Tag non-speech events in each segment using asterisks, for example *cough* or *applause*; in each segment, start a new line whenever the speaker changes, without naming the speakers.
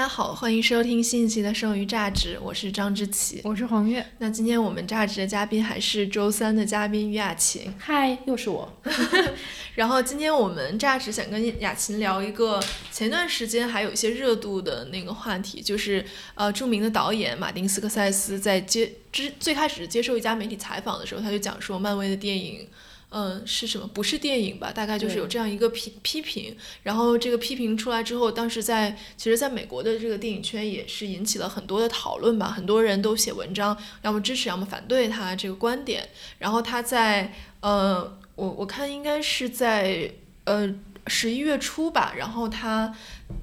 哦，大家好，欢迎收听新一期的《剩余榨汁》，我是张之琪，
我是黄月。
那今天我们榨汁的嘉宾还是周三的嘉宾于雅琴。
嗨，又是我。*laughs*
然后今天我们榨汁想跟雅琴聊一个前段时间还有一些热度的那个话题，就是呃，著名的导演马丁斯科塞斯在接之最开始接受一家媒体采访的时候，他就讲说漫威的电影。嗯，是什么？不是电影吧？大概就是有这样一个批批评，然后这个批评出来之后，当时在其实在美国的这个电影圈也是引起了很多的讨论吧，很多人都写文章，要么支持，要么反对他这个观点。然后他在呃，我我看应该是在呃十一月初吧，然后他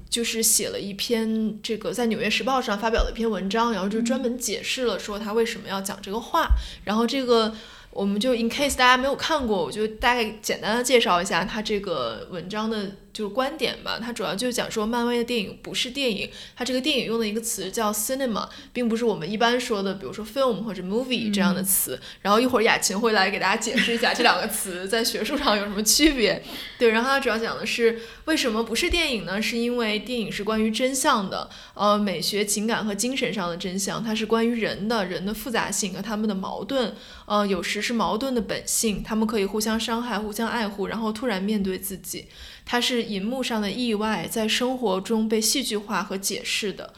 就是写了一篇这个在《纽约时报》上发表了一篇文章，然后就专门解释了说他为什么要讲这个话，然后这个。我们就 in case 大家没有看过，我就大概简单的介绍一下他这个文章的。就是观点吧，它主要就是讲说漫威的电影不是电影，它这个电影用的一个词叫 cinema，并不是我们一般说的，比如说 film 或者 movie 这样的词。然后一会儿雅琴会来给大家解释一下这两个词 *laughs* 在学术上有什么区别。对，然后它主要讲的是为什么不是电影呢？是因为电影是关于真相的，呃，美学、情感和精神上的真相，它是关于人的人的复杂性和他们的矛盾，呃，有时是矛盾的本性，他们可以互相伤害、互相爱护，然后突然面对自己。它是银幕上的意外，在生活中被戏剧化和解释的，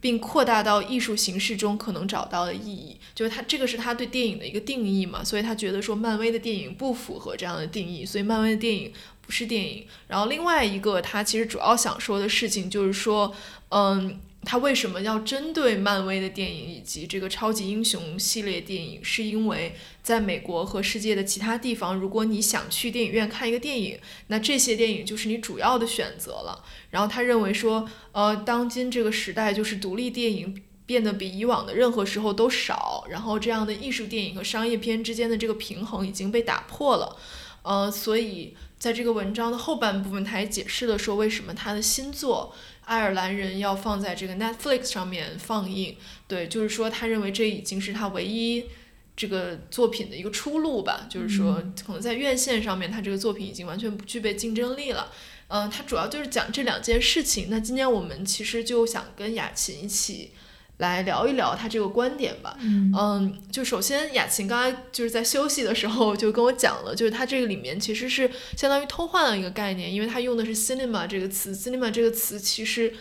并扩大到艺术形式中可能找到的意义。就是他这个是他对电影的一个定义嘛，所以他觉得说漫威的电影不符合这样的定义，所以漫威的电影不是电影。然后另外一个他其实主要想说的事情就是说，嗯。他为什么要针对漫威的电影以及这个超级英雄系列电影？是因为在美国和世界的其他地方，如果你想去电影院看一个电影，那这些电影就是你主要的选择了。然后他认为说，呃，当今这个时代就是独立电影变得比以往的任何时候都少，然后这样的艺术电影和商业片之间的这个平衡已经被打破了。呃，所以在这个文章的后半部分，他也解释了说为什么他的新作。爱尔兰人要放在这个 Netflix 上面放映，对，就是说他认为这已经是他唯一这个作品的一个出路吧，就是说可能在院线上面，他这个作品已经完全不具备竞争力了。嗯，他主要就是讲这两件事情。那今天我们其实就想跟雅琴一起。来聊一聊他这个观点吧。嗯，就首先雅琴刚才就是在休息的时候就跟我讲了，就是他这个里面其实是相当于偷换了一个概念，因为他用的是 cinema 这个词，cinema 这个词其实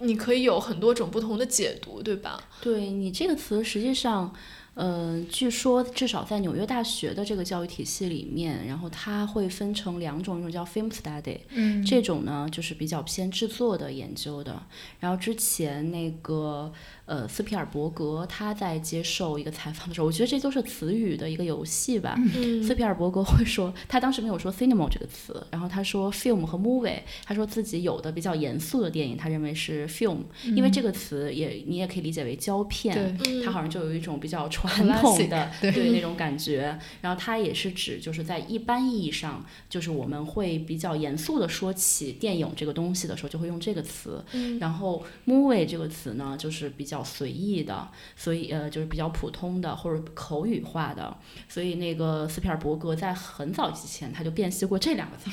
你可以有很多种不同的解读，对吧？
对你这个词实际上。嗯，据说至少在纽约大学的这个教育体系里面，然后它会分成两种，一种叫 film study，嗯，这种呢就是比较偏制作的研究的。然后之前那个呃斯皮尔伯格他在接受一个采访的时候，我觉得这都是词语的一个游戏吧。斯皮尔伯格会说，他当时没有说 cinema 这个词，然后他说 film 和 movie，他说自己有的比较严肃的电影，他认为是 film，因为这个词也你也可以理解为胶片，它好像就有一种比较传。传统的对 *laughs* 那种感觉，然后它也是指就是在一般意义上，就是我们会比较严肃的说起电影这个东西的时候，就会用这个词。然后 movie 这个词呢，就是比较随意的，所以呃就是比较普通的或者口语化的。所以那个斯皮尔伯格在很早之前他就辨析过这两个词，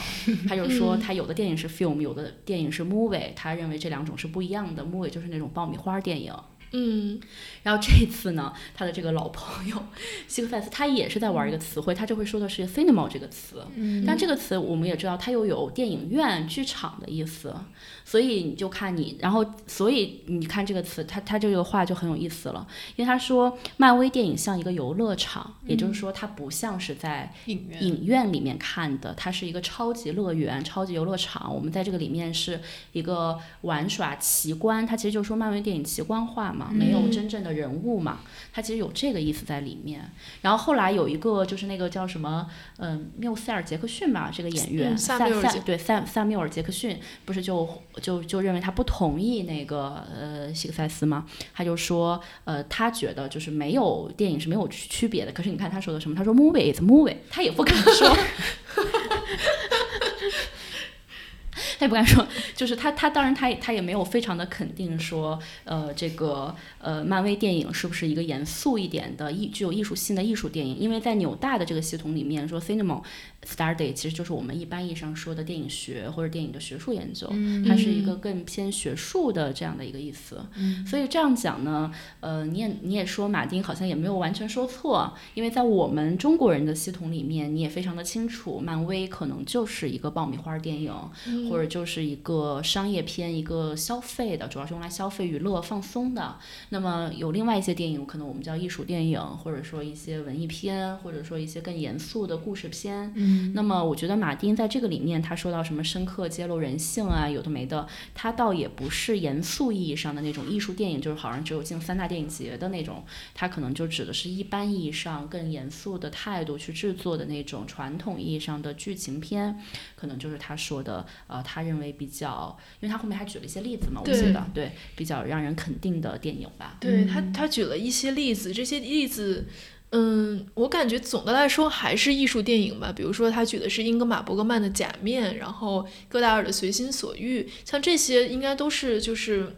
他就说他有的电影是 film，有的电影是 movie，他认为这两种是不一样的。movie 就是那种爆米花电影。
嗯，
然后这次呢，他的这个老朋友希克塞斯，他也是在玩一个词汇，他这回说的是 cinema 这个词，但这个词我们也知道，它又有电影院、剧场的意思。所以你就看你，然后所以你看这个词，他他这个话就很有意思了，因为他说漫威电影像一个游乐场，也就是说它不像是在影院里面看的，它是一个超级乐园、超级游乐场。我们在这个里面是一个玩耍奇观，它其实就是说漫威电影奇观化嘛，没有真正的人物嘛，它其实有这个意思在里面。然后后来有一个就是那个叫什么，嗯，缪塞尔杰克逊吧，这个演员
萨缪尔
对萨萨缪尔杰克逊不是就。就就认为他不同意那个呃希格塞斯嘛，他就说呃他觉得就是没有电影是没有区别的。可是你看他说的什么？他说 movie is movie，他也不敢说。他也不敢说，就是他他当然他他也没有非常的肯定说，呃，这个呃，漫威电影是不是一个严肃一点的艺具有艺术性的艺术电影？因为在纽大的这个系统里面说，cinema study 其实就是我们一般意义上说的电影学或者电影的学术研究，它是一个更偏学术的这样的一个意思。所以这样讲呢，呃，你也你也说马丁好像也没有完全说错，因为在我们中国人的系统里面，你也非常的清楚，漫威可能就是一个爆米花电影，或者就是一个商业片，一个消费的，主要是用来消费、娱乐、放松的。那么有另外一些电影，可能我们叫艺术电影，或者说一些文艺片，或者说一些更严肃的故事片。那么我觉得马丁在这个里面，他说到什么深刻揭露人性啊，有的没的，他倒也不是严肃意义上的那种艺术电影，就是好像只有进三大电影节的那种，他可能就指的是一般意义上更严肃的态度去制作的那种传统意义上的剧情片，可能就是他说的，呃，他认为比较，因为他后面还举了一些例子嘛，我记得，对，比较让人肯定的电影吧。
对他，他举了一些例子，这些例子。嗯，我感觉总的来说还是艺术电影吧。比如说，他举的是英格玛·伯格曼的《假面》，然后戈达尔的《随心所欲》，像这些应该都是就是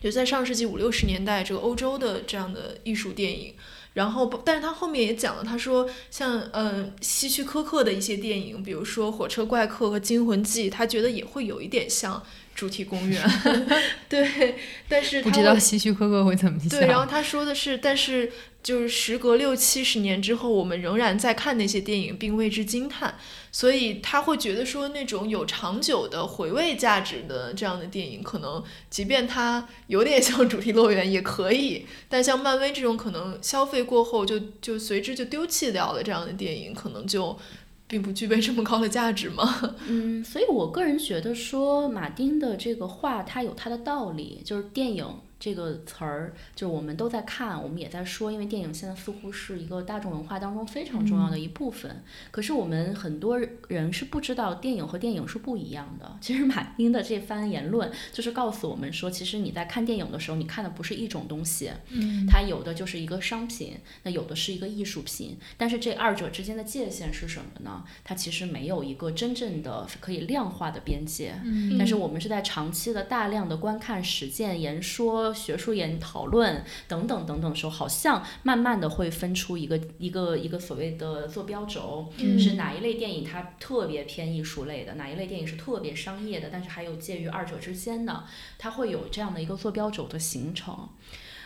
就在上世纪五六十年代这个欧洲的这样的艺术电影。然后，但是他后面也讲了，他说像嗯希区柯克的一些电影，比如说《火车怪客》和《惊魂记》，他觉得也会有一点像。主题公园，*laughs* 对，但是
不知道希区柯克会怎么想。
对，然后他说的是，但是就是时隔六七十年之后，我们仍然在看那些电影，并为之惊叹。所以他会觉得说，那种有长久的回味价值的这样的电影，可能即便它有点像主题乐园也可以。但像漫威这种可能消费过后就就随之就丢弃掉了这样的电影，可能就。并不具备这么高的价值吗？*laughs*
嗯，所以我个人觉得说，马丁的这个话，它有它的道理，就是电影。这个词儿，就是我们都在看，我们也在说，因为电影现在似乎是一个大众文化当中非常重要的一部分。可是我们很多人是不知道电影和电影是不一样的。其实马丁的这番言论就是告诉我们说，其实你在看电影的时候，你看的不是一种东西，嗯，它有的就是一个商品，那有的是一个艺术品。但是这二者之间的界限是什么呢？它其实没有一个真正的可以量化的边界。嗯，但是我们是在长期的大量的观看、实践、言说。学术研讨论等等等等的时候，好像慢慢的会分出一个一个一个所谓的坐标轴，是哪一类电影它特别偏艺术类的，哪一类电影是特别商业的，但是还有介于二者之间的，它会有这样的一个坐标轴的形成。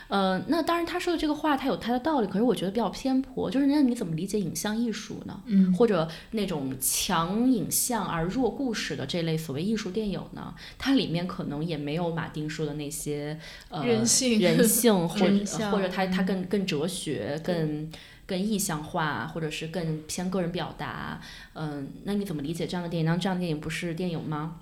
呃，那当然他说的这个话，他有他的道理，可是我觉得比较偏颇。就是那你怎么理解影像艺术呢？嗯，或者那种强影像而弱故事的这类所谓艺术电影呢？它里面可能也没有马丁说的那些呃
人性、
人性或者或者他他更更哲学、更更意象化，或者是更偏个人表达。嗯，那你怎么理解这样的电影？那这样的电影不是电影吗？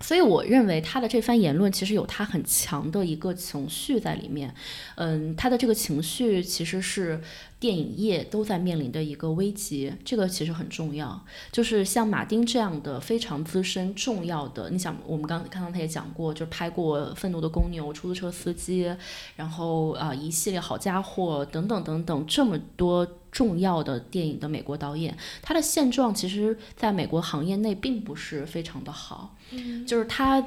所以我认为他的这番言论其实有他很强的一个情绪在里面，嗯，他的这个情绪其实是电影业都在面临的一个危机，这个其实很重要。就是像马丁这样的非常资深、重要的，你想，我们刚刚刚他也讲过，就是拍过《愤怒的公牛》《出租车司机》，然后啊一系列好家伙等等等等这么多。重要的电影的美国导演，他的现状其实在美国行业内并不是非常的好，就是他。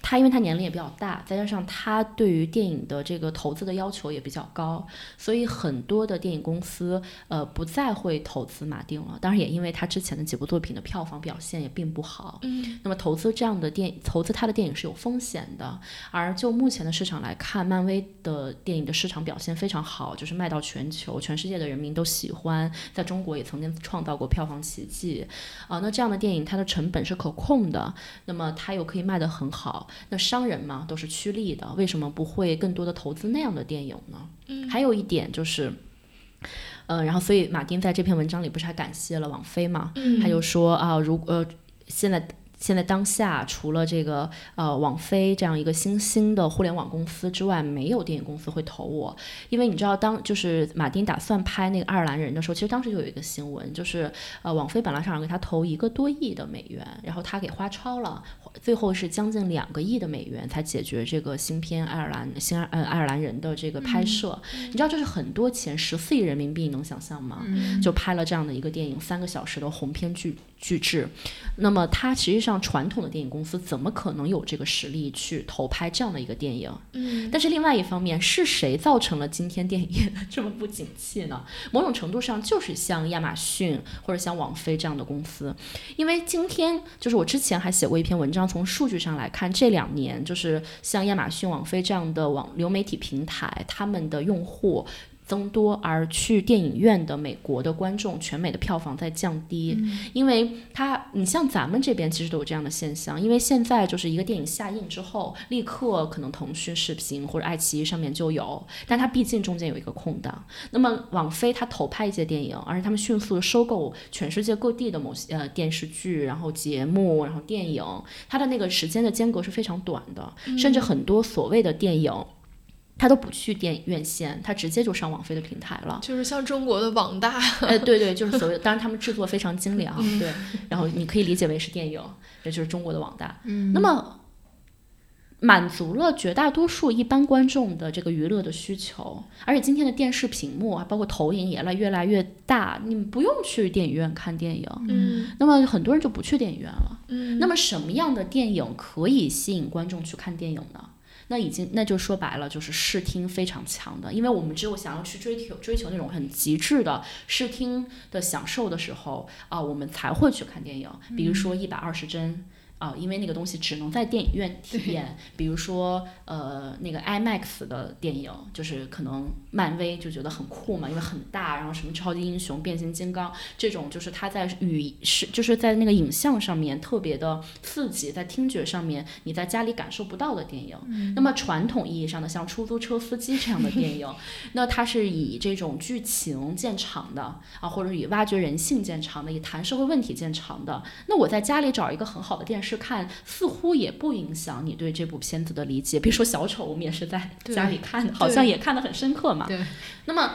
他因为他年龄也比较大，再加上他对于电影的这个投资的要求也比较高，所以很多的电影公司呃不再会投资马丁了。当然，也因为他之前的几部作品的票房表现也并不好。嗯，那么投资这样的电投资他的电影是有风险的。而就目前的市场来看，漫威的电影的市场表现非常好，就是卖到全球，全世界的人民都喜欢，在中国也曾经创造过票房奇迹。啊，那这样的电影它的成本是可控的，那么它又可以卖得很好。那商人嘛，都是趋利的，为什么不会更多的投资那样的电影呢？嗯，还有一点就是，呃，然后所以马丁在这篇文章里不是还感谢了王菲嘛？嗯，他就说啊，如呃，现在。现在当下，除了这个呃网飞这样一个新兴的互联网公司之外，没有电影公司会投我。因为你知道，当就是马丁打算拍那个爱尔兰人的时候，其实当时就有一个新闻，就是呃网飞本来想给他投一个多亿的美元，然后他给花超了，最后是将近两个亿的美元才解决这个新片爱尔兰新呃爱尔兰人的这个拍摄。你知道这是很多钱，十四亿人民币，你能想象吗？就拍了这样的一个电影，三个小时的鸿篇巨巨制。那么它实际上。上传统的电影公司怎么可能有这个实力去投拍这样的一个电影？
嗯，
但是另外一方面，是谁造成了今天电影业的这么不景气呢？某种程度上就是像亚马逊或者像网飞这样的公司，因为今天就是我之前还写过一篇文章，从数据上来看，这两年就是像亚马逊、网飞这样的网流媒体平台，他们的用户。增多而去电影院的美国的观众，全美的票房在降低，因为它，你像咱们这边其实都有这样的现象，因为现在就是一个电影下映之后，立刻可能腾讯视频或者爱奇艺上面就有，但它毕竟中间有一个空档。那么网飞它投拍一些电影，而且他们迅速收购全世界各地的某些呃电视剧，然后节目，然后电影，它的那个时间的间隔是非常短的，甚至很多所谓的电影。他都不去电影院线，他直接就上网飞的平台了。
就是像中国的网大，
哎，对对，就是所谓，当然他们制作非常精良，对。然后你可以理解为是电影，这就是中国的网大。
嗯。
那么，满足了绝大多数一般观众的这个娱乐的需求，而且今天的电视屏幕啊，包括投影也来越来越大，你不用去电影院看电影。
嗯。
那么很多人就不去电影院了。
嗯。
那么什么样的电影可以吸引观众去看电影呢？那已经，那就说白了，就是视听非常强的，因为我们只有想要去追求追求那种很极致的视听的享受的时候啊，我们才会去看电影，比如说一百二十帧。啊，因为那个东西只能在电影院体验，比如说呃那个 IMAX 的电影，就是可能漫威就觉得很酷嘛，因为很大，然后什么超级英雄、变形金刚这种，就是它在语是就是在那个影像上面特别的刺激，在听觉上面你在家里感受不到的电影。那么传统意义上的像出租车司机这样的电影，*laughs* 那它是以这种剧情见长的啊，或者以挖掘人性见长的，以谈社会问题见长的。那我在家里找一个很好的电视。是看，似乎也不影响你对这部片子的理解。比如说《小丑》，我们也是在家里看的，好像也看得很深刻嘛。
对。
那么，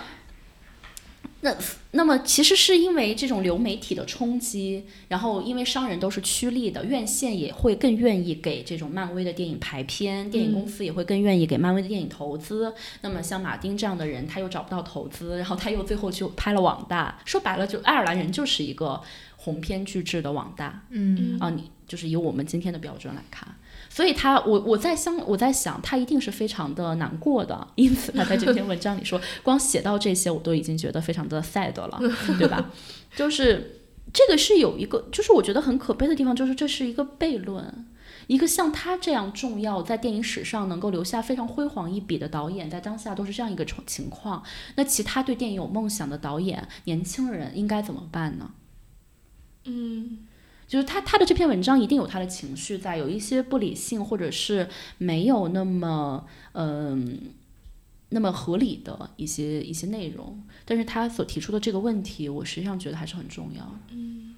那那么其实是因为这种流媒体的冲击，然后因为商人都是趋利的，院线也会更愿意给这种漫威的电影排片，电影公司也会更愿意给漫威的电影投资。那么像马丁这样的人，他又找不到投资，然后他又最后就拍了《网大》。说白了，就爱尔兰人就是一个。鸿篇巨制的网大，
嗯
啊，你就是以我们今天的标准来看，所以他，我我在想，我在想，他一定是非常的难过的，因此他在这篇文章里说，光写到这些，我都已经觉得非常的 sad 了，*laughs* 对吧？就是这个是有一个，就是我觉得很可悲的地方，就是这是一个悖论，一个像他这样重要，在电影史上能够留下非常辉煌一笔的导演，在当下都是这样一个情况，那其他对电影有梦想的导演，年轻人应该怎么办呢？
嗯，
就是他他的这篇文章一定有他的情绪在，有一些不理性或者是没有那么嗯那么合理的一些一些内容，但是他所提出的这个问题，我实际上觉得还是很重要。
嗯，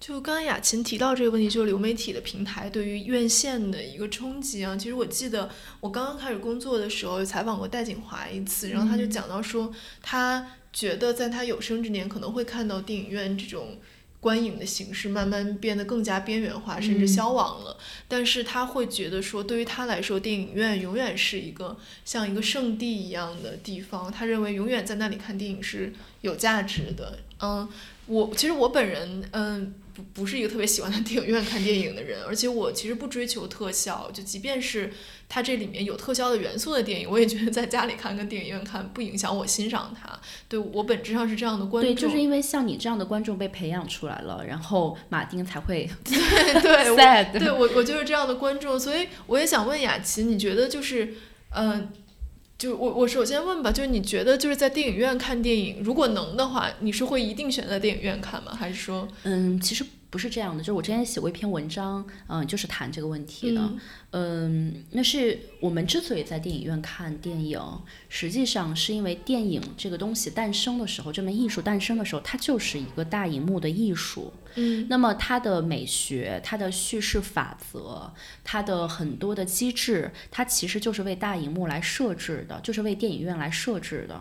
就刚刚雅琴提到这个问题，就是流媒体的平台对于院线的一个冲击啊。其实我记得我刚刚开始工作的时候采访过戴锦华一次，然后他就讲到说，他觉得在他有生之年可能会看到电影院这种。观影的形式慢慢变得更加边缘化，甚至消亡了。但是他会觉得说，对于他来说，电影院永远是一个像一个圣地一样的地方。他认为永远在那里看电影是有价值的。嗯，我其实我本人，嗯。不不是一个特别喜欢在电影院看电影的人，而且我其实不追求特效，就即便是它这里面有特效的元素的电影，我也觉得在家里看跟电影院看不影响我欣赏它。对我本质上是这样的观众。
对，就是因为像你这样的观众被培养出来了，然后马丁才会
对 *laughs* 对，对我我就是这样的观众，所以我也想问雅琪，你觉得就是，嗯。就我我首先问吧，就是你觉得就是在电影院看电影，如果能的话，你是会一定选在电影院看吗？还是说？
嗯，其实不是这样的，就是我之前写过一篇文章，嗯，就是谈这个问题的。嗯，那是我们之所以在电影院看电影，实际上是因为电影这个东西诞生的时候，这门艺术诞生的时候，它就是一个大荧幕的艺术。那么它的美学、它的叙事法则、它的很多的机制，它其实就是为大荧幕来设置的，就是为电影院来设置的。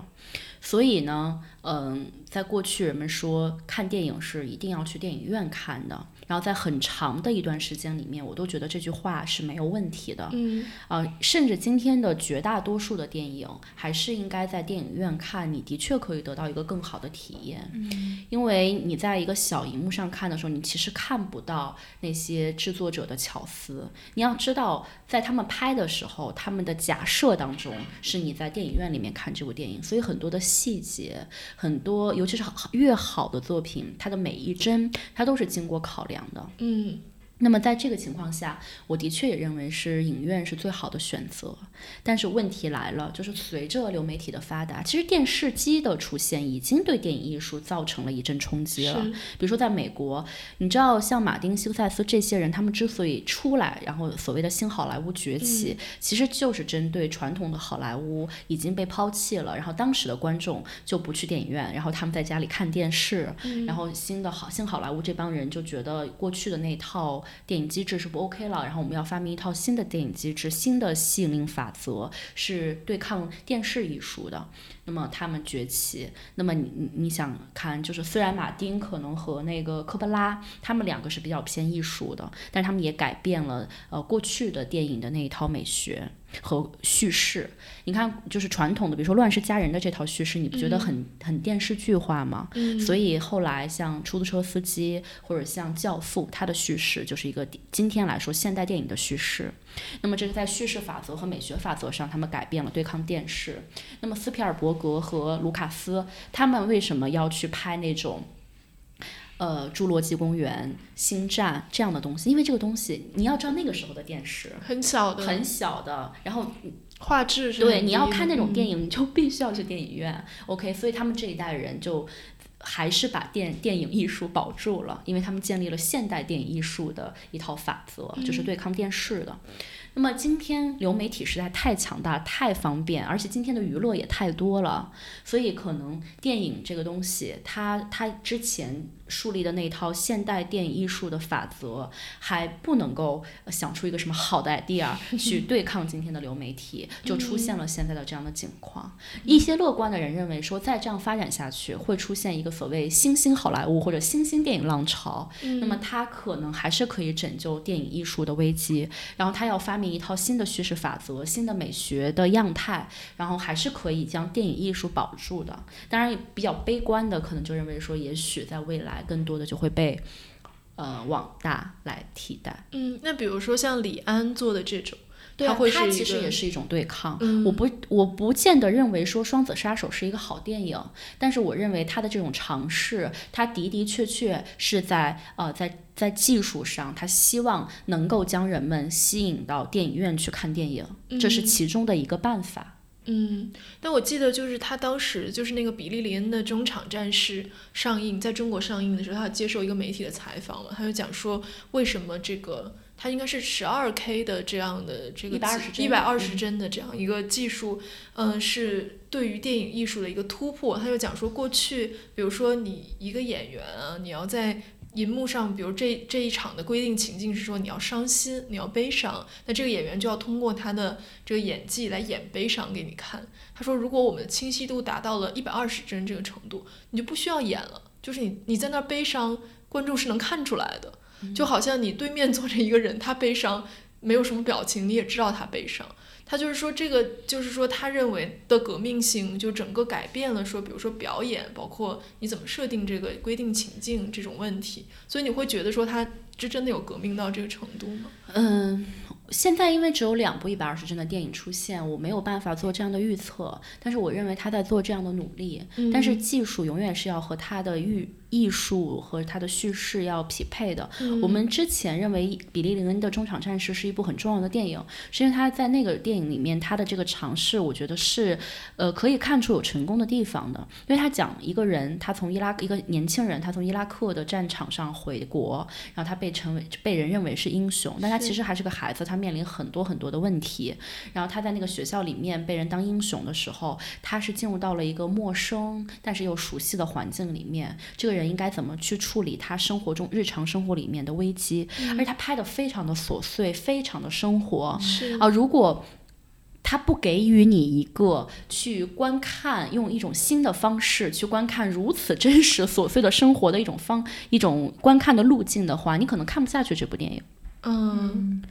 所以呢，嗯，在过去人们说看电影是一定要去电影院看的。然后在很长的一段时间里面，我都觉得这句话是没有问题的。
嗯，
呃，甚至今天的绝大多数的电影，还是应该在电影院看，你的确可以得到一个更好的体验。嗯，因为你在一个小荧幕上看的时候，你其实看不到那些制作者的巧思。你要知道，在他们拍的时候，他们的假设当中是你在电影院里面看这部电影，所以很多的细节，很多尤其是越好的作品，它的每一帧，它都是经过考量的。
嗯。
那么在这个情况下，我的确也认为是影院是最好的选择。但是问题来了，就是随着流媒体的发达，其实电视机的出现已经对电影艺术造成了一阵冲击了。比如说在美国，你知道像马丁·休塞斯这些人，他们之所以出来，然后所谓的新好莱坞崛起，其实就是针对传统的好莱坞已经被抛弃了，然后当时的观众就不去电影院，然后他们在家里看电视，然后新的好新好莱坞这帮人就觉得过去的那套。电影机制是不 OK 了，然后我们要发明一套新的电影机制，新的吸引力法则是对抗电视艺术的。那么他们崛起，那么你你想看，就是虽然马丁可能和那个科波拉他们两个是比较偏艺术的，但他们也改变了呃过去的电影的那一套美学和叙事。你看，就是传统的，比如说《乱世佳人》的这套叙事，你不觉得很很电视剧化吗？
嗯。
所以后来像出租车司机或者像教父，他的叙事就是一个今天来说现代电影的叙事。那么这是在叙事法则和美学法则上，他们改变了对抗电视。那么斯皮尔伯格和卢卡斯他们为什么要去拍那种，呃，《侏罗纪公园》《星战》这样的东西？因为这个东西你要知道那个时候的电视
很小的，
很小的，然后
画质是
对你要看那种电影，你就必须要去电影院。OK，所以他们这一代人就还是把电电影艺术保住了，因为他们建立了现代电影艺术的一套法则，就是对抗电视的。那么今天流媒体实在太强大、太方便，而且今天的娱乐也太多了，所以可能电影这个东西，它它之前。树立的那套现代电影艺术的法则还不能够想出一个什么好的 idea *laughs* 去对抗今天的流媒体，就出现了现在的这样的境况。一些乐观的人认为说，再这样发展下去，会出现一个所谓新兴好莱坞或者新兴电影浪潮。那么它可能还是可以拯救电影艺术的危机，然后它要发明一套新的叙事法则、新的美学的样态，然后还是可以将电影艺术保住的。当然，比较悲观的可能就认为说，也许在未来。更多的就会被，呃，网大来替代。
嗯，那比如说像李安做的这种，
对
啊，
他其实也是一种对抗。我不，我不见得认为说《双子杀手》是一个好电影，但是我认为他的这种尝试，他的的确确是在呃，在在技术上，他希望能够将人们吸引到电影院去看电影，这是其中的一个办法。
嗯，但我记得就是他当时就是那个比利林恩的中场战事上映在中国上映的时候，他接受一个媒体的采访嘛，他就讲说为什么这个他应该是十二 K 的这样的这个一百二十帧的这样一个技术，嗯，是对于电影艺术的一个突破。他就讲说过去，比如说你一个演员啊，你要在。银幕上，比如这这一场的规定情境是说你要伤心，你要悲伤，那这个演员就要通过他的这个演技来演悲伤给你看。他说，如果我们的清晰度达到了一百二十帧这个程度，你就不需要演了，就是你你在那儿悲伤，观众是能看出来的，就好像你对面坐着一个人，他悲伤，没有什么表情，你也知道他悲伤。他就是说，这个就是说，他认为的革命性就整个改变了。说，比如说表演，包括你怎么设定这个规定情境这种问题，所以你会觉得说，他这真的有革命到这个程度吗？
嗯。现在因为只有两部一百二十帧的电影出现，我没有办法做这样的预测。但是我认为他在做这样的努力。但是技术永远是要和他的艺艺术和他的叙事要匹配的。我们之前认为比利林恩的中场战事是一部很重要的电影，是因为他在那个电影里面他的这个尝试，我觉得是呃可以看出有成功的地方的。因为他讲一个人，他从伊拉克一个年轻人，他从伊拉克的战场上回国，然后他被成为被人认为是英雄，但他其实还是个孩子，他。面临很多很多的问题，然后他在那个学校里面被人当英雄的时候，他是进入到了一个陌生但是又熟悉的环境里面。这个人应该怎么去处理他生活中日常生活里面的危机？而且他拍的非常的琐碎，非常的生活。
是
啊，如果。他不给予你一个去观看，用一种新的方式去观看如此真实琐碎的生活的一种方一种观看的路径的话，你可能看不下去这部电影。
嗯。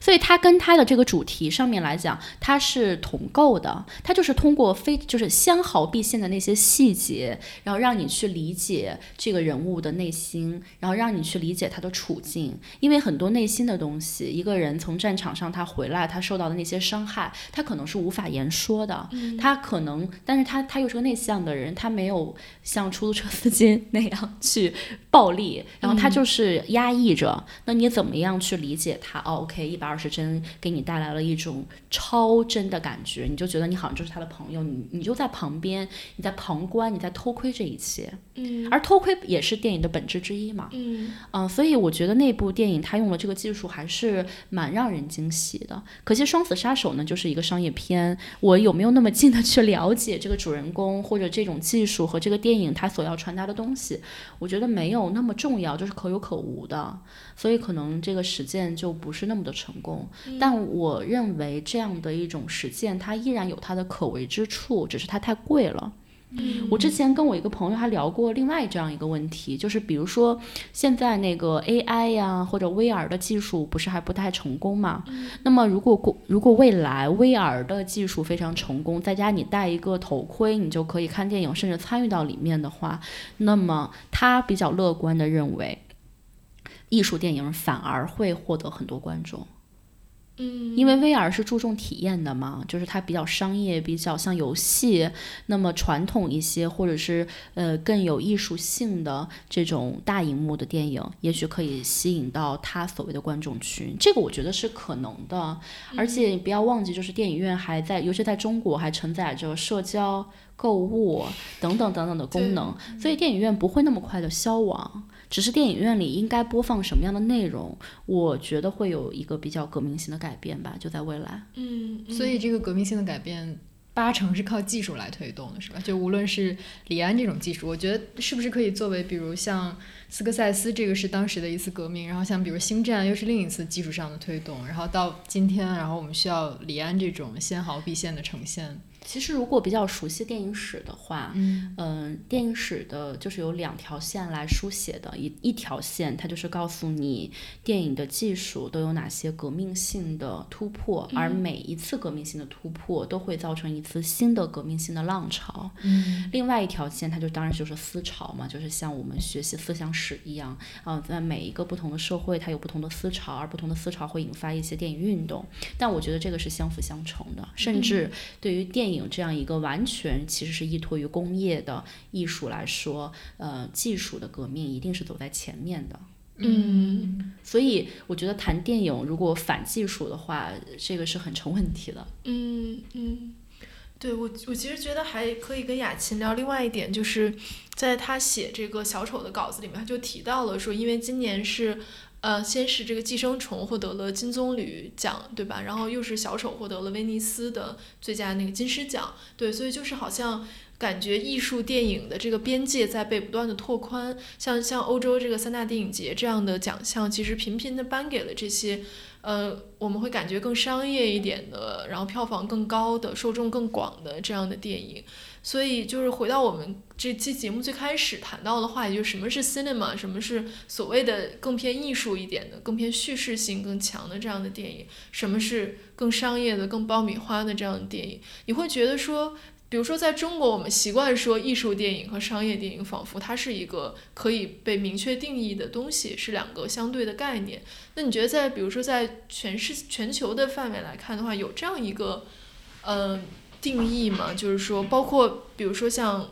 所以它跟它的这个主题上面来讲，它是同构的。它就是通过非就是相毫毕现的那些细节，然后让你去理解这个人物的内心，然后让你去理解他的处境。因为很多内心的东西，一个人从战场上他回来，他受到的那些伤害，他可能是无法言说的。他可能，但是他他又是个内向的人，他没有像出租车司机那样去暴力，然后他就是压抑着。那你怎么样去理解他哦？OK，一百。二十帧给你带来了一种超真的感觉，你就觉得你好像就是他的朋友，你你就在旁边，你在旁观，你在偷窥这一切。
嗯，
而偷窥也是电影的本质之一嘛。
嗯
嗯，所以我觉得那部电影它用了这个技术还是蛮让人惊喜的。可惜《双子杀手》呢就是一个商业片，我有没有那么近的去了解这个主人公或者这种技术和这个电影它所要传达的东西？我觉得没有那么重要，就是可有可无的。所以可能这个实践就不是那么的成功，但我认为这样的一种实践，它依然有它的可为之处，只是它太贵了。我之前跟我一个朋友还聊过另外这样一个问题，就是比如说现在那个 AI 呀或者 VR 的技术不是还不太成功嘛？那么如果过如果未来 VR 的技术非常成功，在家你戴一个头盔，你就可以看电影，甚至参与到里面的话，那么他比较乐观的认为。艺术电影反而会获得很多观众，
嗯，
因为 VR 是注重体验的嘛，就是它比较商业，比较像游戏，那么传统一些，或者是呃更有艺术性的这种大荧幕的电影，也许可以吸引到他所谓的观众群，这个我觉得是可能的。而且不要忘记，就是电影院还在，尤其在中国还承载着社交、购物等等等等的功能，所以电影院不会那么快的消亡。只是电影院里应该播放什么样的内容，我觉得会有一个比较革命性的改变吧，就在未来。
嗯，
所以这个革命性的改变八成是靠技术来推动的，是吧？就无论是李安这种技术，我觉得是不是可以作为，比如像斯科塞斯这个是当时的一次革命，然后像比如星战又是另一次技术上的推动，然后到今天，然后我们需要李安这种纤毫毕现的呈现。
其实，如果比较熟悉电影史的话，
嗯，
电影史的就是有两条线来书写的，一一条线它就是告诉你电影的技术都有哪些革命性的突破，而每一次革命性的突破都会造成一次新的革命性的浪潮。
嗯，
另外一条线它就当然就是思潮嘛，就是像我们学习思想史一样，啊，在每一个不同的社会它有不同的思潮，而不同的思潮会引发一些电影运动。但我觉得这个是相辅相成的，甚至对于电影。这样一个完全其实是依托于工业的艺术来说，呃，技术的革命一定是走在前面的。
嗯，
所以我觉得谈电影如果反技术的话，这个是很成问题的。
嗯嗯，对我我其实觉得还可以跟雅琴聊另外一点，就是在他写这个小丑的稿子里面，他就提到了说，因为今年是。呃，先是这个寄生虫获得了金棕榈奖，对吧？然后又是小丑获得了威尼斯的最佳那个金狮奖，对，所以就是好像感觉艺术电影的这个边界在被不断的拓宽，像像欧洲这个三大电影节这样的奖项，其实频频的颁给了这些，呃，我们会感觉更商业一点的，然后票房更高的、受众更广的这样的电影。所以就是回到我们这期节目最开始谈到的话题，就是什么是 cinema，什么是所谓的更偏艺术一点的、更偏叙事性更强的这样的电影，什么是更商业的、更爆米花的这样的电影？你会觉得说，比如说在中国，我们习惯说艺术电影和商业电影仿佛它是一个可以被明确定义的东西，是两个相对的概念。那你觉得在比如说在全世全球的范围来看的话，有这样一个，嗯？定义嘛，就是说，包括比如说像，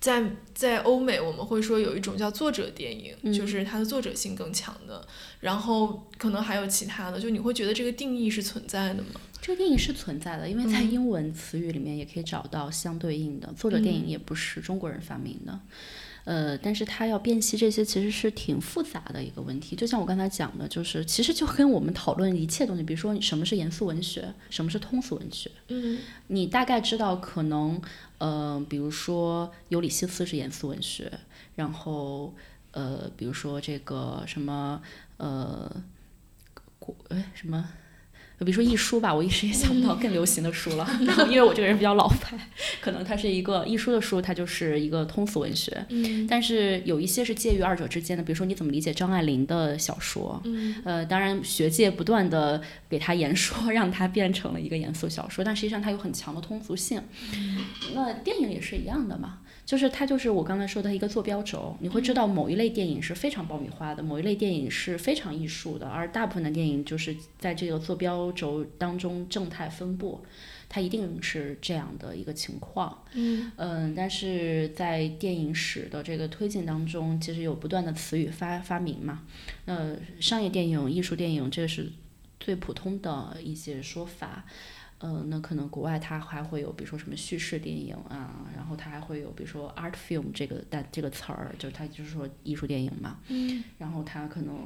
在在欧美，我们会说有一种叫作者电影，就是它的作者性更强的，然后可能还有其他的，就你会觉得这个定义是存在的吗？
这个定义是存在的，因为在英文词语里面也可以找到相对应的作者电影，也不是中国人发明的。呃，但是它要辨析这些，其实是挺复杂的一个问题。就像我刚才讲的，就是其实就跟我们讨论一切东西，比如说什么是严肃文学，什么是通俗文学。
嗯，
你大概知道，可能呃，比如说《尤里西斯》是严肃文学，然后呃，比如说这个什么呃，古哎什么比如说一书吧，我一时也想不到更流行的书了。然后因为我这个人比较老派，可能它是一个一书的书，它就是一个通俗文学。
嗯，
但是有一些是介于二者之间的，比如说你怎么理解张爱玲的小说？
嗯，
呃，当然学界不断的给它言说，*laughs* 让它变成了一个严肃小说，但实际上它有很强的通俗性。那电影也是一样的嘛。就是它就是我刚才说的一个坐标轴，你会知道某一类电影是非常爆米花的，某一类电影是非常艺术的，而大部分的电影就是在这个坐标轴当中正态分布，它一定是这样的一个情况。
嗯
嗯，但是在电影史的这个推进当中，其实有不断的词语发发明嘛。呃，商业电影、艺术电影，这是最普通的一些说法。嗯，那可能国外它还会有，比如说什么叙事电影啊，然后它还会有，比如说 art film 这个但这个词儿，就是它就是说艺术电影嘛。
嗯
然后它可能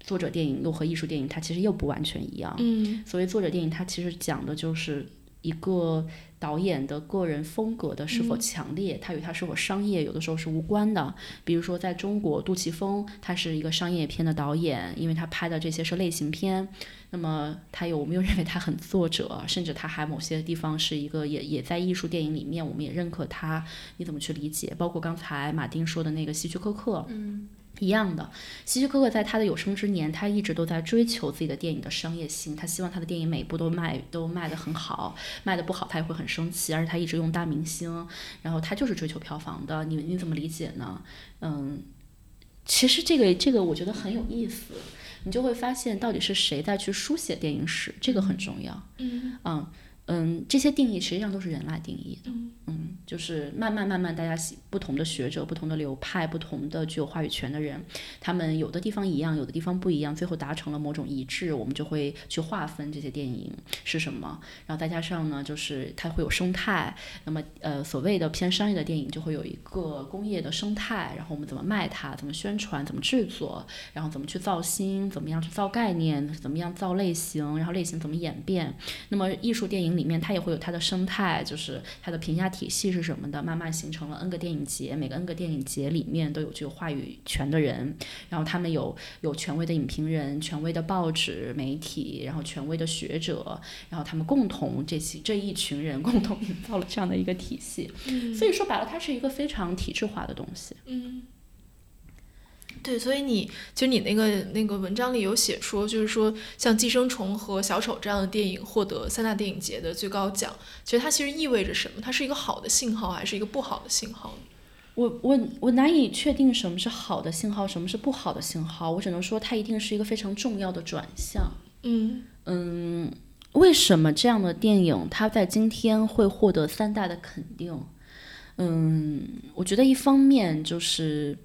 作者电影又和艺术电影它其实又不完全一样。
嗯
所谓作者电影，它其实讲的就是一个导演的个人风格的是否强烈，它与他是否商业有的时候是无关的。比如说在中国，杜琪峰他是一个商业片的导演，因为他拍的这些是类型片，那么他有我们又认为他很作者，*laughs* 甚至他还某些地方是一个也也在艺术电影里面，我们也认可他。你怎么去理解？包括刚才马丁说的那个希区柯克，
嗯
一样的，希区柯克在他的有生之年，他一直都在追求自己的电影的商业性，他希望他的电影每一部都卖都卖得很好，卖得不好他也会很生气，而且他一直用大明星，然后他就是追求票房的，你你怎么理解呢？嗯，其实这个这个我觉得很有意思，你就会发现到底是谁在去书写电影史，这个很重要。
嗯
嗯嗯，这些定义实际上都是人来定义的。
嗯
嗯，就是慢慢慢慢，大家喜不同的学者、不同的流派、不同的具有话语权的人，他们有的地方一样，有的地方不一样，最后达成了某种一致，我们就会去划分这些电影是什么。然后再加上呢，就是它会有生态。那么呃，所谓的偏商业的电影就会有一个工业的生态，然后我们怎么卖它，怎么宣传，怎么制作，然后怎么去造星，怎么样去造概念，怎么样造类型，然后类型怎么演变。那么艺术电影里面它也会有它的生态，就是它的评价体系是什么的，慢慢形成了 N 个电影节，每个 N 个电影节里面都有具有话语权的人，然后他们有有权威的影评人、权威的报纸媒体，然后权威的学者，然后他们共同这些这一群人共同营造了这样的一个体系。
嗯
所以说白了，它是一个非常体制化的东西。
嗯。对，所以你其实你那个那个文章里有写说，就是说像《寄生虫》和《小丑》这样的电影获得三大电影节的最高奖，其实它其实意味着什么？它是一个好的信号，还是一个不好的信号？
我我我难以确定什么是好的信号，什么是不好的信号。我只能说，它一定是一个非常重要的转向。
嗯
嗯，为什么这样的电影它在今天会获得三大的肯定？嗯，我觉得一方面就是，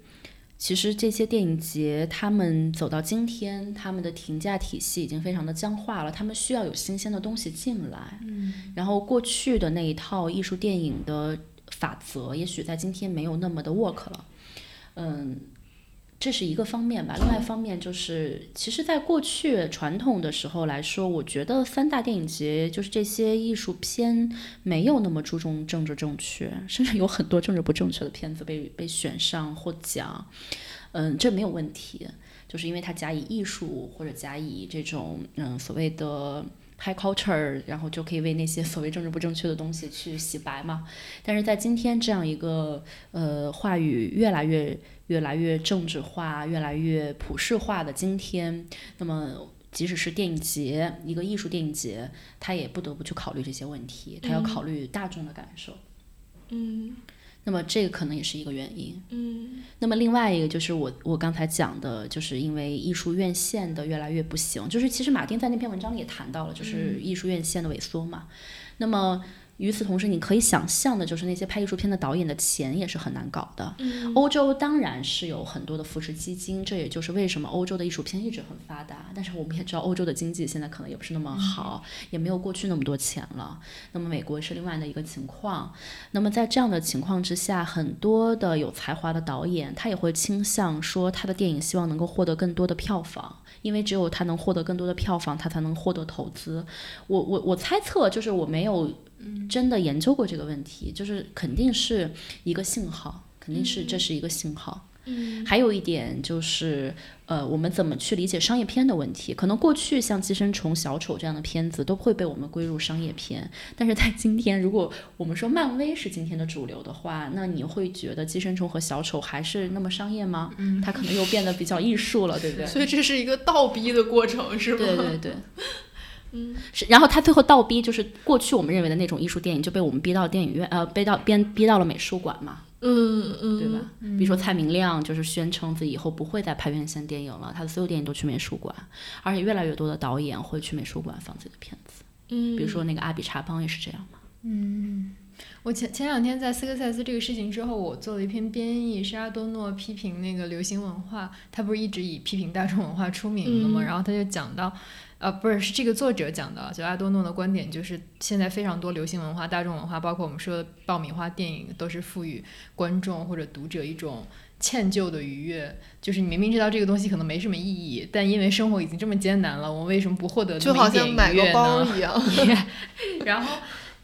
其实这些电影节他们走到今天，他们的评价体系已经非常的僵化了，他们需要有新鲜的东西进来。
嗯
然后过去的那一套艺术电影的法则，也许在今天没有那么的 work 了。嗯，这是一个方面吧。另外一方面就是，其实，在过去传统的时候来说，我觉得三大电影节就是这些艺术片没有那么注重政治正确，甚至有很多政治不正确的片子被被选上获奖。嗯，这没有问题，就是因为它假以艺术或者假以这种嗯所谓的 high culture，然后就可以为那些所谓政治不正确的东西去洗白嘛。但是在今天这样一个呃话语越来越越来越政治化、越来越普世化的今天，那么。即使是电影节，一个艺术电影节，它也不得不去考虑这些问题，它要考虑大众的感受。
嗯
那么这个可能也是一个原因。
嗯
那么另外一个就是我我刚才讲的，就是因为艺术院线的越来越不行，就是其实马丁在那篇文章里也谈到了，就是艺术院线的萎缩嘛。那么与此同时，你可以想象的就是那些拍艺术片的导演的钱也是很难搞的。
嗯
欧洲当然是有很多的扶持基金，这也就是为什么欧洲的艺术片一直很发达。但是我们也知道，欧洲的经济现在可能也不是那么好，也没有过去那么多钱了。那么美国是另外的一个情况。那么在这样的情况之下，很多的有才华的导演，他也会倾向说，他的电影希望能够获得更多的票房，因为只有他能获得更多的票房，他才能获得投资。我我我猜测，就是我没有真的研究过这个问题，就是肯定是一个信号，肯定是这是一个信号。
嗯，
还有一点就是，呃，我们怎么去理解商业片的问题？可能过去像《寄生虫》《小丑》这样的片子都会被我们归入商业片，但是在今天，如果我们说漫威是今天的主流的话，那你会觉得《寄生虫》和《小丑》还是那么商业吗？嗯，它可能又变得比较艺术了，对不对？*laughs*
所以这是一个倒逼的过程，是吗？
对对对。
嗯，
是，然后他最后倒逼，就是过去我们认为的那种艺术电影，就被我们逼到电影院，呃，逼到编逼到了美术馆嘛，
嗯嗯，
对吧？比如说蔡明亮就是宣称自己以后不会再拍院线电影了，他的所有电影都去美术馆，而且越来越多的导演会去美术馆放自己的片子，
嗯，
比如说那个阿比查邦也是这样嘛，
嗯。我前前两天在斯科塞斯这个事情之后，我做了一篇编译，是阿多诺批评那个流行文化，他不是一直以批评大众文化出名的吗？然后他就讲到，呃，不是是这个作者讲的，就阿多诺的观点就是，现在非常多流行文化、大众文化，包括我们说的爆米花电影，都是赋予观众或者读者一种歉疚的愉悦，就是你明明知道这个东西可能没什么意义，但因为生活已经这么艰难了，我们为什么不获得
就好像买个包一样 *laughs* *laughs*
然后。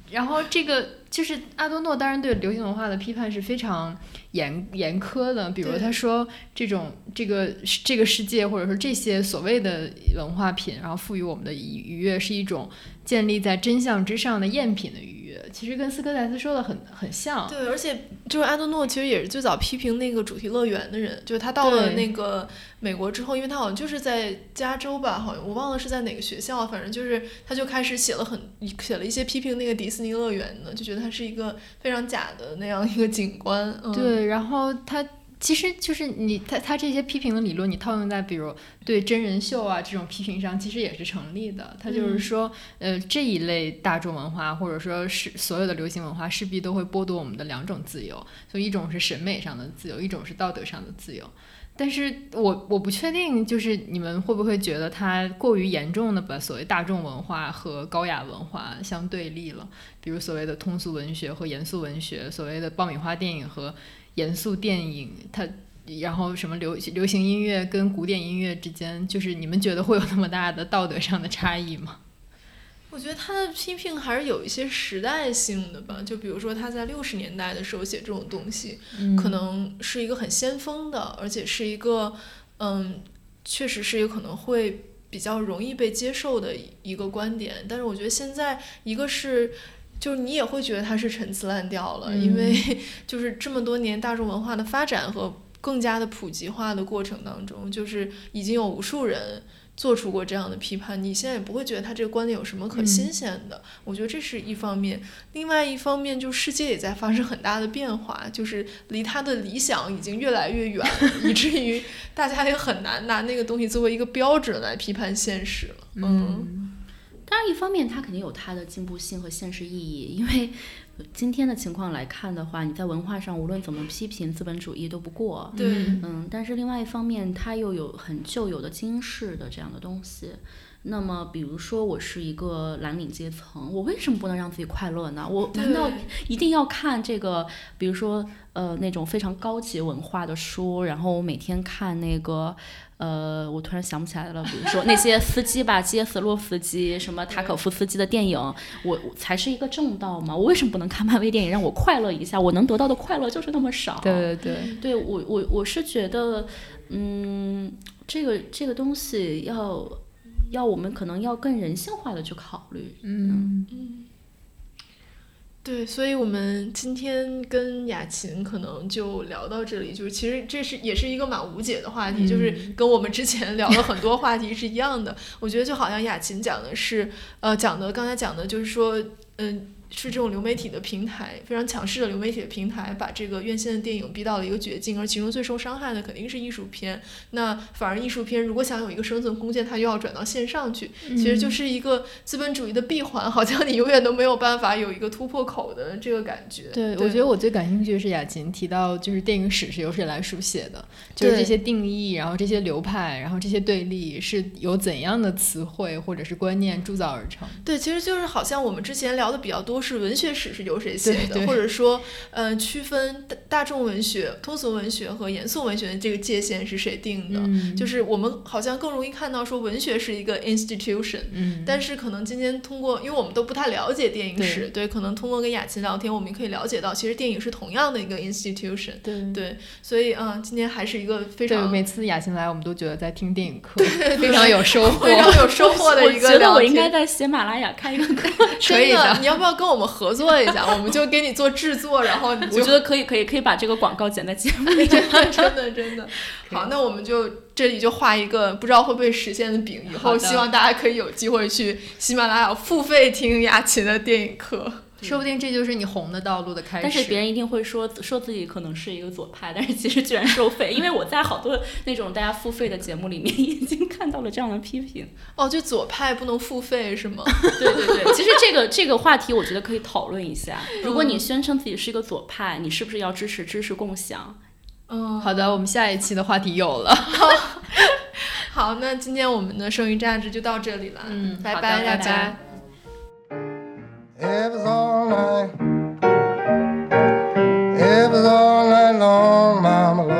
然后这个就是阿多诺，当然对流行文化的批判是非常严严苛的。比如他说，这种这个这个世界，或者说这些所谓的文化品，然后赋予我们的愉悦，是一种建立在真相之上的赝品的愉悦。其实跟斯科塞斯说的很很像，
对，而且就是阿多诺其实也是最早批评那个主题乐园的人，就是他到了那个美国之后，因为他好像就是在加州吧，好像我忘了是在哪个学校，反正就是他就开始写了很写了一些批评那个迪士尼乐园的，就觉得它是一个非常假的那样一个景观，
对，然后他。其实就是你他他这些批评的理论，你套用在比如对真人秀啊这种批评上，其实也是成立的。他就是说，呃，这一类大众文化或者说是所有的流行文化，势必都会剥夺我们的两种自由，就一种是审美上的自由，一种是道德上的自由。但是我我不确定，就是你们会不会觉得他过于严重的把所谓大众文化和高雅文化相对立了？比如所谓的通俗文学和严肃文学，所谓的爆米花电影和。严肃电影，它然后什么流流行音乐跟古典音乐之间，就是你们觉得会有那么大的道德上的差异吗？
我觉得他的批评还是有一些时代性的吧，就比如说他在六十年代的时候写这种东西，可能是一个很先锋的，而且是一个嗯，确实是有可能会比较容易被接受的一个观点。但是我觉得现在一个是。就是你也会觉得它是陈词滥调了，因为 *laughs* 就是这么多年大众文化的发展和更加的普及化的过程当中，就是已经有无数人做出过这样的批判，你现在也不会觉得他这个观点有什么可新鲜的。我觉得这是一方面，另外一方面就世界也在发生很大的变化，就是离他的理想已经越来越远，以至于大家也很难拿那个东西作为一个标准来批判现实了。
嗯。
当然，一方面它肯定有它的进步性和现实意义，因为今天的情况来看的话，你在文化上无论怎么批评资本主义都不过。
对，
嗯，但是另外一方面，它又有很旧有的经世的这样的东西。那么，比如说我是一个蓝领阶层，我为什么不能让自己快乐呢？我难道一定要看这个，比如说呃那种非常高级文化的书，然后我每天看那个。呃，我突然想不起来了。比如说那些司机吧，杰斯洛夫斯基、什么塔可夫斯基的电影，我才是一个正道嘛？我为什么不能看漫威电影，让我快乐一下？我能得到的快乐就是那么少。
对对对，
对我我我是觉得，嗯，这个这个东西要要我们可能要更人性化的去考虑。
嗯嗯。
对，所以，我们今天跟雅琴可能就聊到这里。就是其实这是也是一个蛮无解的话题，就是跟我们之前聊了很多话题是一样的。我觉得就好像雅琴讲的是，呃，讲的刚才讲的就是说，嗯。是这种流媒体的平台，非常强势的流媒体的平台，把这个院线的电影逼到了一个绝境，而其中最受伤害的肯定是艺术片。那反而艺术片如果想有一个生存空间，它又要转到线上去，其实就是一个资本主义的闭环，好像你永远都没有办法有一个突破口的这个感觉。
对，我觉得我最感兴趣的是雅琴提到，就是电影史是由谁来书写的，就是这些定义，然后这些流派，然后这些对立是由怎样的词汇或者是观念铸造而成。
对，其实就是好像我们之前聊的比较多。视文学史是由谁写的，或者说，呃，区分大大众文学、通俗文学和严肃文学的这个界限是谁定的？就是我们好像更容易看到说文学是一个 institution，嗯，但是可能今天通过，因为我们都不太了解电影史，对，可能通过跟雅琴聊天，我们可以了解到，其实电影是同样的一个 institution，
对
对，所以嗯，今天还是一个非常
每次雅琴来，我们都觉得在听电影课，非常有收获，
非常有收获的一个。
我觉得我应该在喜马拉雅开一个课，*laughs*
可以的。你要不要跟我们合作一下？我们就给你做制作，然后 *laughs*
我觉得可以，可以，可以把这个广告剪在节目里。
真的，真的，真的。好，那我们就这里就画一个不知道会不会实现的饼。以后希望大家可以有机会去喜马拉雅付费听雅琴的电影课。
说不定这就是你红的道路的开始。
但是别人一定会说说自己可能是一个左派，但是其实居然收费，因为我在好多那种大家付费的节目里面已经看到了这样的批评。
哦，就左派不能付费是吗？*laughs*
对对对，其实这个这个话题我觉得可以讨论一下。如果你宣称自己是一个左派，你是不是要支持知识共享？
嗯，
好的，我们下一期的话题有了。*laughs*
好，那今天我们的剩余价值就到这里了。
嗯，
拜拜，
大家。
It was all night. It was all night long, Mama.